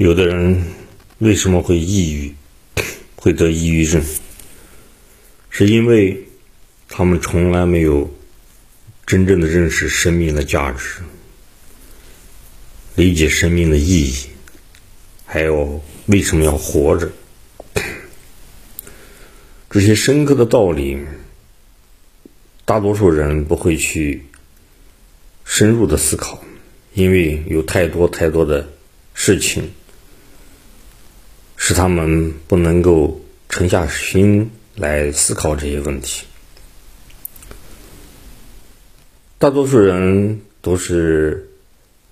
有的人为什么会抑郁，会得抑郁症？是因为他们从来没有真正的认识生命的价值，理解生命的意义，还有为什么要活着。这些深刻的道理，大多数人不会去深入的思考，因为有太多太多的事情。使他们不能够沉下心来思考这些问题。大多数人都是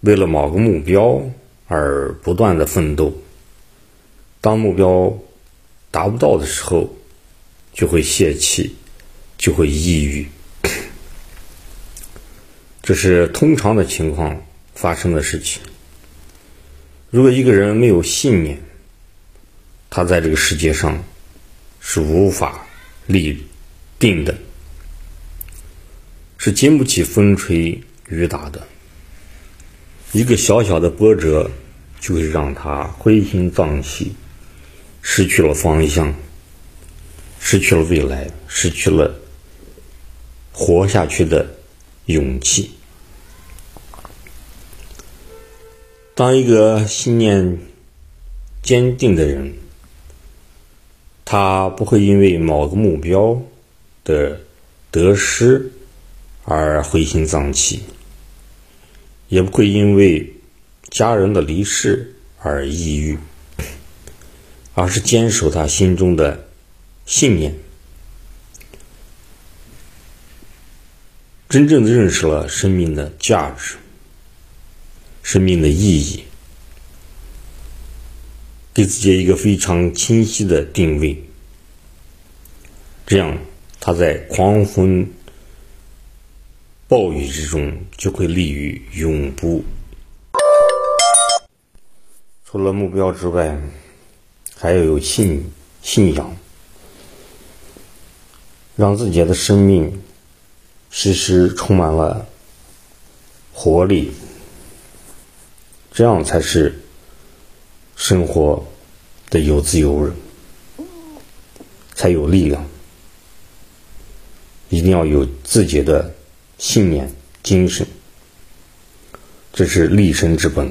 为了某个目标而不断的奋斗，当目标达不到的时候，就会泄气，就会抑郁。这是通常的情况发生的事情。如果一个人没有信念，他在这个世界上是无法立定的，是经不起风吹雨打的。一个小小的波折就会让他灰心丧气，失去了方向，失去了未来，失去了活下去的勇气。当一个信念坚定的人。他不会因为某个目标的得失而灰心丧气，也不会因为家人的离世而抑郁，而是坚守他心中的信念，真正的认识了生命的价值、生命的意义。给自己一个非常清晰的定位，这样他在狂风暴雨之中就会立于永不。除了目标之外，还要有信信仰，让自己的生命时时充满了活力，这样才是。生活的有滋有味，才有力量。一定要有自己的信念、精神，这是立身之本、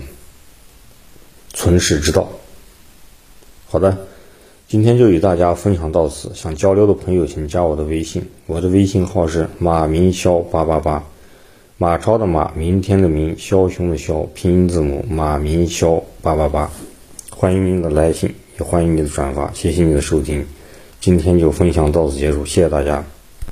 存世之道。好的，今天就与大家分享到此。想交流的朋友，请加我的微信，我的微信号是马明霄八八八，马超的马，明天的明，枭雄的枭，拼音字母马明霄八八八。欢迎您的来信，也欢迎你的转发，谢谢你的收听，今天就分享到此结束，谢谢大家。